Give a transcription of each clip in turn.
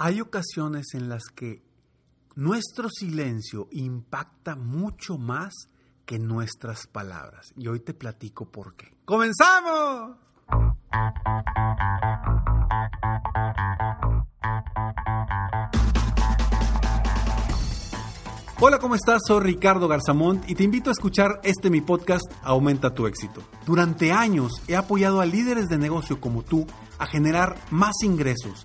Hay ocasiones en las que nuestro silencio impacta mucho más que nuestras palabras. Y hoy te platico por qué. ¡Comenzamos! Hola, ¿cómo estás? Soy Ricardo Garzamont y te invito a escuchar este mi podcast Aumenta tu éxito. Durante años he apoyado a líderes de negocio como tú a generar más ingresos,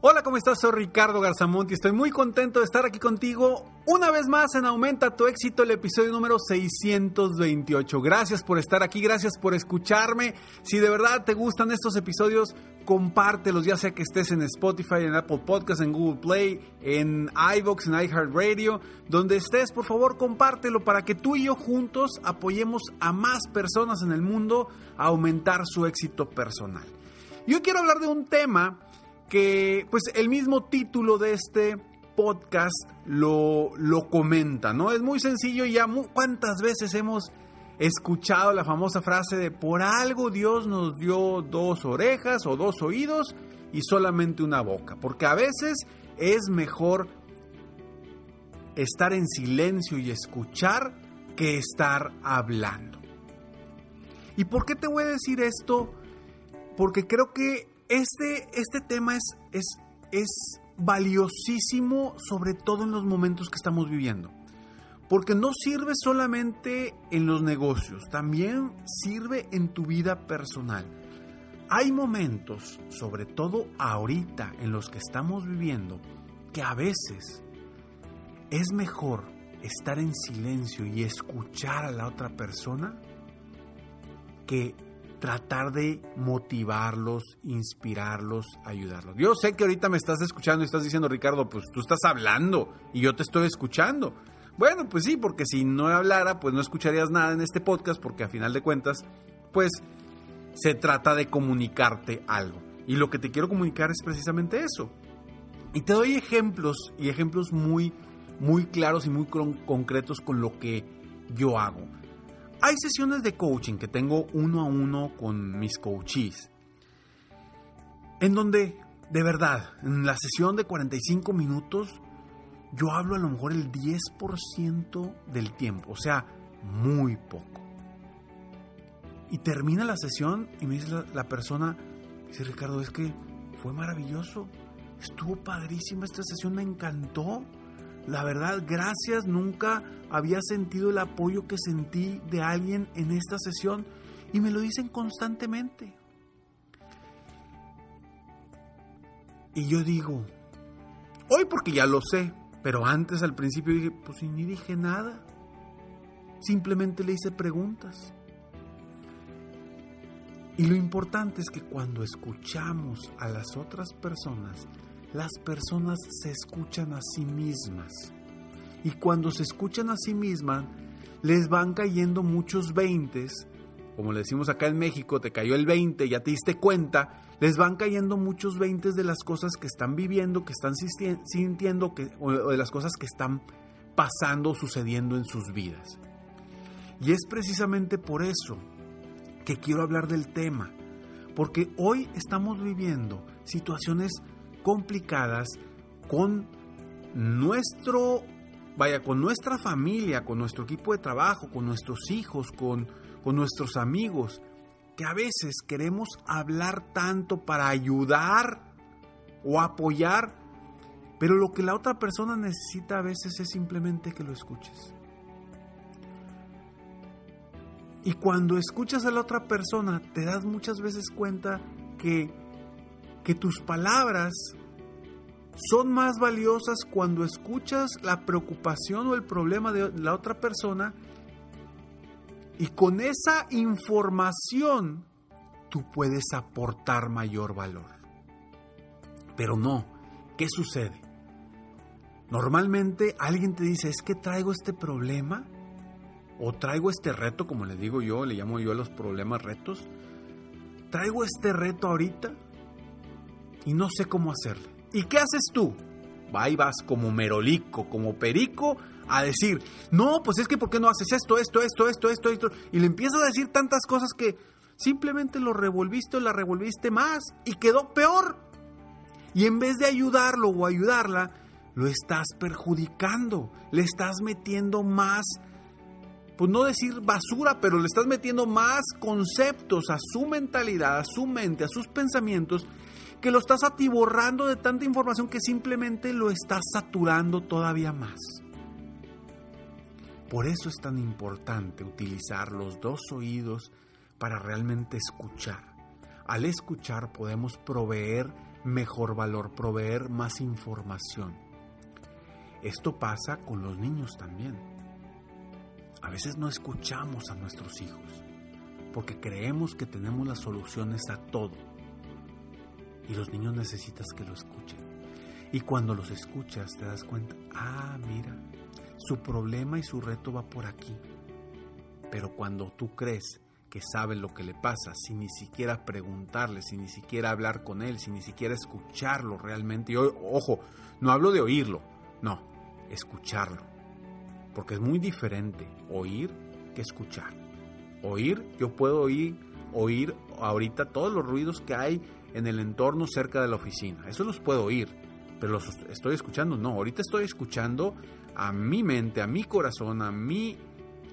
Hola, ¿cómo estás? Soy Ricardo Garzamont y estoy muy contento de estar aquí contigo una vez más en Aumenta tu éxito, el episodio número 628. Gracias por estar aquí, gracias por escucharme. Si de verdad te gustan estos episodios, compártelos, ya sea que estés en Spotify, en Apple Podcasts, en Google Play, en iVoox, en iHeartRadio, donde estés, por favor, compártelo para que tú y yo juntos apoyemos a más personas en el mundo a aumentar su éxito personal. Yo quiero hablar de un tema que pues el mismo título de este podcast lo, lo comenta, ¿no? Es muy sencillo ya cuántas veces hemos escuchado la famosa frase de por algo Dios nos dio dos orejas o dos oídos y solamente una boca, porque a veces es mejor estar en silencio y escuchar que estar hablando. ¿Y por qué te voy a decir esto? Porque creo que este, este tema es, es, es valiosísimo, sobre todo en los momentos que estamos viviendo. Porque no sirve solamente en los negocios, también sirve en tu vida personal. Hay momentos, sobre todo ahorita en los que estamos viviendo, que a veces es mejor estar en silencio y escuchar a la otra persona que tratar de motivarlos, inspirarlos, ayudarlos. Yo sé que ahorita me estás escuchando y estás diciendo, Ricardo, pues tú estás hablando y yo te estoy escuchando. Bueno, pues sí, porque si no hablara, pues no escucharías nada en este podcast, porque a final de cuentas, pues se trata de comunicarte algo. Y lo que te quiero comunicar es precisamente eso. Y te doy ejemplos, y ejemplos muy, muy claros y muy concretos con lo que yo hago. Hay sesiones de coaching que tengo uno a uno con mis coaches, en donde, de verdad, en la sesión de 45 minutos, yo hablo a lo mejor el 10% del tiempo, o sea, muy poco. Y termina la sesión y me dice la, la, persona, dice Ricardo, es que fue maravilloso, estuvo padrísima esta sesión, me encantó. La verdad, gracias, nunca había sentido el apoyo que sentí de alguien en esta sesión y me lo dicen constantemente. Y yo digo, hoy porque ya lo sé, pero antes al principio dije, pues ni dije nada. Simplemente le hice preguntas. Y lo importante es que cuando escuchamos a las otras personas, las personas se escuchan a sí mismas. Y cuando se escuchan a sí mismas, les van cayendo muchos veintes, como le decimos acá en México, te cayó el 20, ya te diste cuenta, les van cayendo muchos veintes de las cosas que están viviendo, que están sintiendo, que, o de las cosas que están pasando, sucediendo en sus vidas. Y es precisamente por eso que quiero hablar del tema, porque hoy estamos viviendo situaciones complicadas con nuestro, vaya, con nuestra familia, con nuestro equipo de trabajo, con nuestros hijos, con, con nuestros amigos, que a veces queremos hablar tanto para ayudar o apoyar, pero lo que la otra persona necesita a veces es simplemente que lo escuches. Y cuando escuchas a la otra persona, te das muchas veces cuenta que, que tus palabras son más valiosas cuando escuchas la preocupación o el problema de la otra persona y con esa información tú puedes aportar mayor valor. Pero no, ¿qué sucede? Normalmente alguien te dice, es que traigo este problema o traigo este reto, como le digo yo, le llamo yo a los problemas retos. Traigo este reto ahorita y no sé cómo hacerlo. ¿Y qué haces tú? Va y vas como merolico, como perico, a decir, no, pues es que ¿por qué no haces esto, esto, esto, esto, esto, esto? Y le empiezas a decir tantas cosas que simplemente lo revolviste o la revolviste más y quedó peor. Y en vez de ayudarlo o ayudarla, lo estás perjudicando, le estás metiendo más pues no decir basura, pero le estás metiendo más conceptos a su mentalidad, a su mente, a sus pensamientos, que lo estás atiborrando de tanta información que simplemente lo estás saturando todavía más. Por eso es tan importante utilizar los dos oídos para realmente escuchar. Al escuchar podemos proveer mejor valor, proveer más información. Esto pasa con los niños también a veces no escuchamos a nuestros hijos porque creemos que tenemos las soluciones a todo. Y los niños necesitas que lo escuchen. Y cuando los escuchas te das cuenta, ah, mira, su problema y su reto va por aquí. Pero cuando tú crees que sabes lo que le pasa, sin ni siquiera preguntarle, sin ni siquiera hablar con él, sin ni siquiera escucharlo realmente, y ojo, no hablo de oírlo, no, escucharlo porque es muy diferente oír que escuchar. Oír, yo puedo oír, oír ahorita todos los ruidos que hay en el entorno cerca de la oficina. Eso los puedo oír, pero los estoy escuchando. No, ahorita estoy escuchando a mi mente, a mi corazón, a mi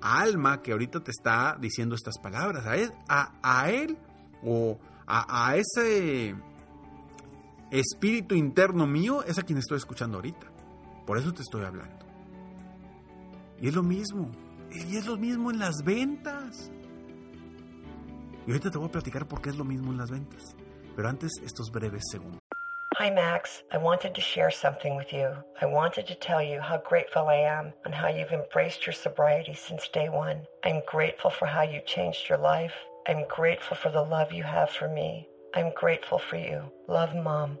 alma que ahorita te está diciendo estas palabras. A él, o a, a ese espíritu interno mío es a quien estoy escuchando ahorita. Por eso te estoy hablando. Y es lo mismo. Y es lo mismo en las ventas. Y ahorita te voy a platicar por qué es lo mismo en las ventas. Pero antes, estos breves segundos. Hi, Max. I wanted to share something with you. I wanted to tell you how grateful I am and how you've embraced your sobriety since day one. I'm grateful for how you changed your life. I'm grateful for the love you have for me. I'm grateful for you. Love, Mom.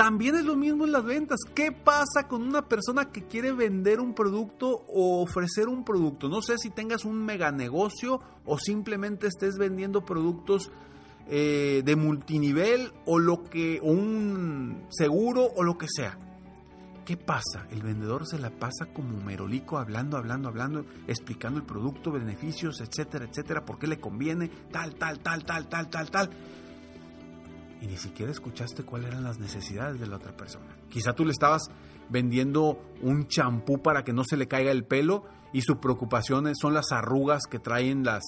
También es lo mismo en las ventas. ¿Qué pasa con una persona que quiere vender un producto o ofrecer un producto? No sé si tengas un mega negocio o simplemente estés vendiendo productos eh, de multinivel o lo que o un seguro o lo que sea. ¿Qué pasa? El vendedor se la pasa como merolico hablando, hablando, hablando, explicando el producto, beneficios, etcétera, etcétera, por qué le conviene, tal, tal, tal, tal, tal, tal, tal y ni siquiera escuchaste cuáles eran las necesidades de la otra persona. Quizá tú le estabas vendiendo un champú para que no se le caiga el pelo y su preocupación son las arrugas que traen las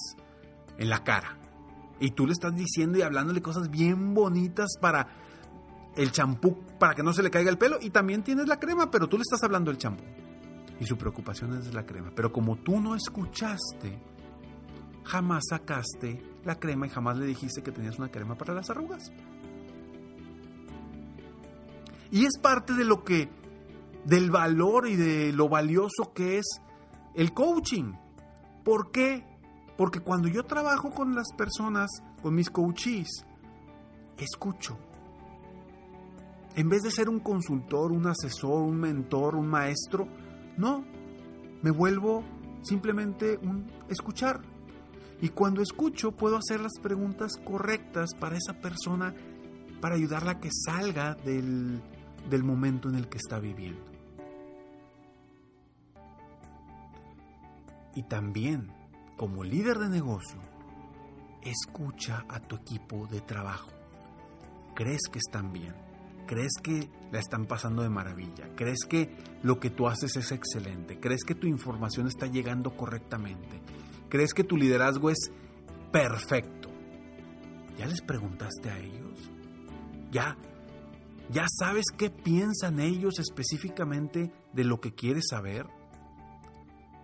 en la cara. Y tú le estás diciendo y hablándole cosas bien bonitas para el champú para que no se le caiga el pelo y también tienes la crema, pero tú le estás hablando del champú. Y su preocupación es la crema, pero como tú no escuchaste, jamás sacaste la crema y jamás le dijiste que tenías una crema para las arrugas. Y es parte de lo que, del valor y de lo valioso que es el coaching. ¿Por qué? Porque cuando yo trabajo con las personas, con mis coaches, escucho. En vez de ser un consultor, un asesor, un mentor, un maestro, no, me vuelvo simplemente un escuchar. Y cuando escucho puedo hacer las preguntas correctas para esa persona, para ayudarla a que salga del, del momento en el que está viviendo. Y también, como líder de negocio, escucha a tu equipo de trabajo. ¿Crees que están bien? ¿Crees que la están pasando de maravilla? ¿Crees que lo que tú haces es excelente? ¿Crees que tu información está llegando correctamente? ¿Crees que tu liderazgo es perfecto? ¿Ya les preguntaste a ellos? ¿Ya ¿Ya sabes qué piensan ellos específicamente de lo que quieres saber?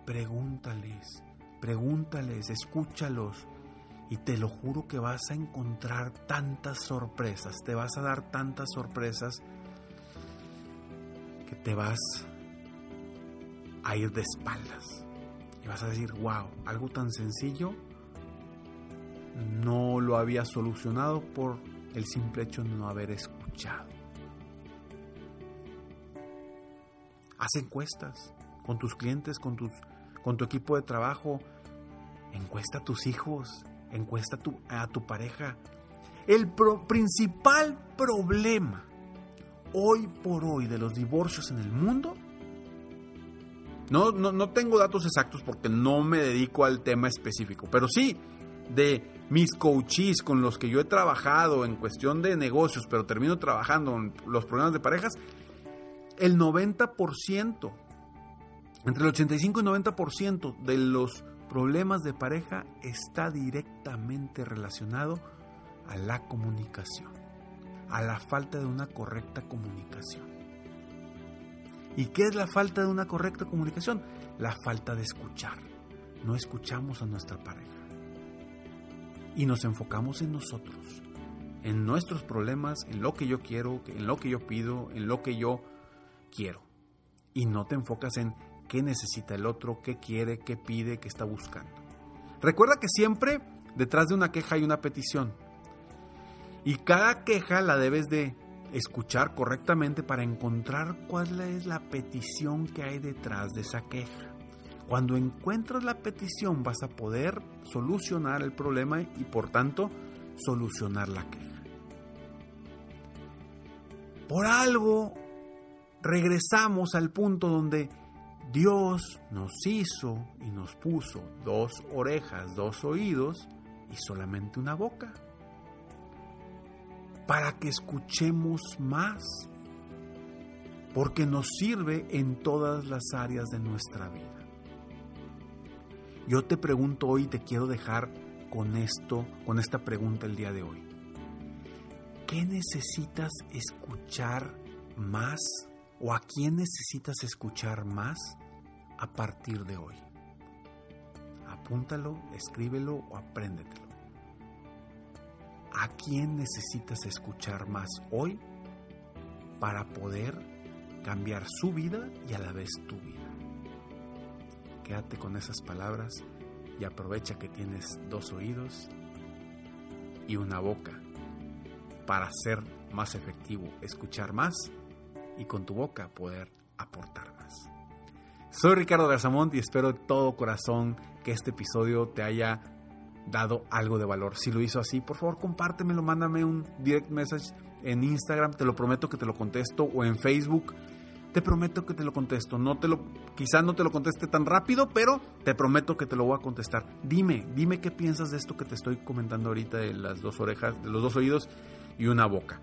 Pregúntales, pregúntales, escúchalos y te lo juro que vas a encontrar tantas sorpresas, te vas a dar tantas sorpresas que te vas a ir de espaldas y vas a decir, wow, algo tan sencillo no lo había solucionado por el simple hecho de no haber escuchado. Haz encuestas con tus clientes, con, tus, con tu equipo de trabajo. Encuesta a tus hijos, encuesta a tu, pareja. El principal problema hoy por hoy de los divorcios en el mundo, no, no, no tengo datos exactos porque no me dedico al tema específico, pero sí de mis coaches con los que yo he trabajado en cuestión de negocios, pero termino trabajando en los problemas de parejas, el 90%, entre el 85 y 90% de los problemas de pareja está directamente relacionado a la comunicación, a la falta de una correcta comunicación. ¿Y qué es la falta de una correcta comunicación? La falta de escuchar. No escuchamos a nuestra pareja. Y nos enfocamos en nosotros, en nuestros problemas, en lo que yo quiero, en lo que yo pido, en lo que yo quiero. Y no te enfocas en qué necesita el otro, qué quiere, qué pide, qué está buscando. Recuerda que siempre detrás de una queja hay una petición. Y cada queja la debes de escuchar correctamente para encontrar cuál es la petición que hay detrás de esa queja. Cuando encuentras la petición vas a poder solucionar el problema y por tanto solucionar la queja. Por algo regresamos al punto donde Dios nos hizo y nos puso dos orejas, dos oídos y solamente una boca. Para que escuchemos más. Porque nos sirve en todas las áreas de nuestra vida. Yo te pregunto hoy, te quiero dejar con esto, con esta pregunta el día de hoy. ¿Qué necesitas escuchar más o a quién necesitas escuchar más a partir de hoy? apúntalo, escríbelo o apréndetelo. ¿A quién necesitas escuchar más hoy para poder cambiar su vida y a la vez tu vida? Quédate con esas palabras y aprovecha que tienes dos oídos y una boca para ser más efectivo, escuchar más y con tu boca poder aportar. Soy Ricardo Garzamont y espero de todo corazón que este episodio te haya dado algo de valor. Si lo hizo así, por favor compártemelo, mándame un direct message en Instagram, te lo prometo que te lo contesto, o en Facebook, te prometo que te lo contesto. No te lo, quizás no te lo conteste tan rápido, pero te prometo que te lo voy a contestar. Dime, dime qué piensas de esto que te estoy comentando ahorita de las dos orejas, de los dos oídos y una boca.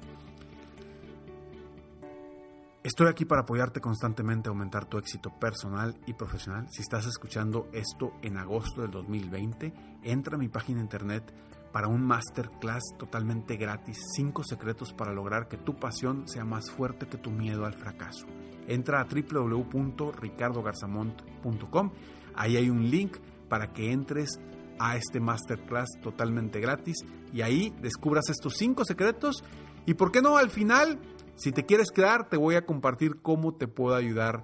Estoy aquí para apoyarte constantemente a aumentar tu éxito personal y profesional. Si estás escuchando esto en agosto del 2020, entra a mi página internet para un masterclass totalmente gratis, 5 secretos para lograr que tu pasión sea más fuerte que tu miedo al fracaso. Entra a www.ricardogarzamont.com, ahí hay un link para que entres a este masterclass totalmente gratis y ahí descubras estos 5 secretos y por qué no al final si te quieres quedar, te voy a compartir cómo te puedo ayudar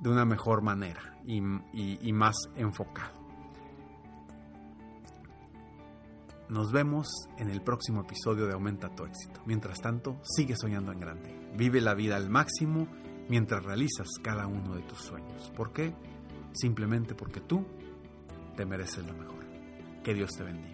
de una mejor manera y, más enfocado. Nos vemos en el próximo episodio de Aumenta tu éxito. Mientras tanto, sigue soñando en grande. Vive la vida al máximo mientras realizas cada uno de tus sueños. ¿Por qué? Simplemente porque tú te mereces lo mejor. Que Dios te bendiga.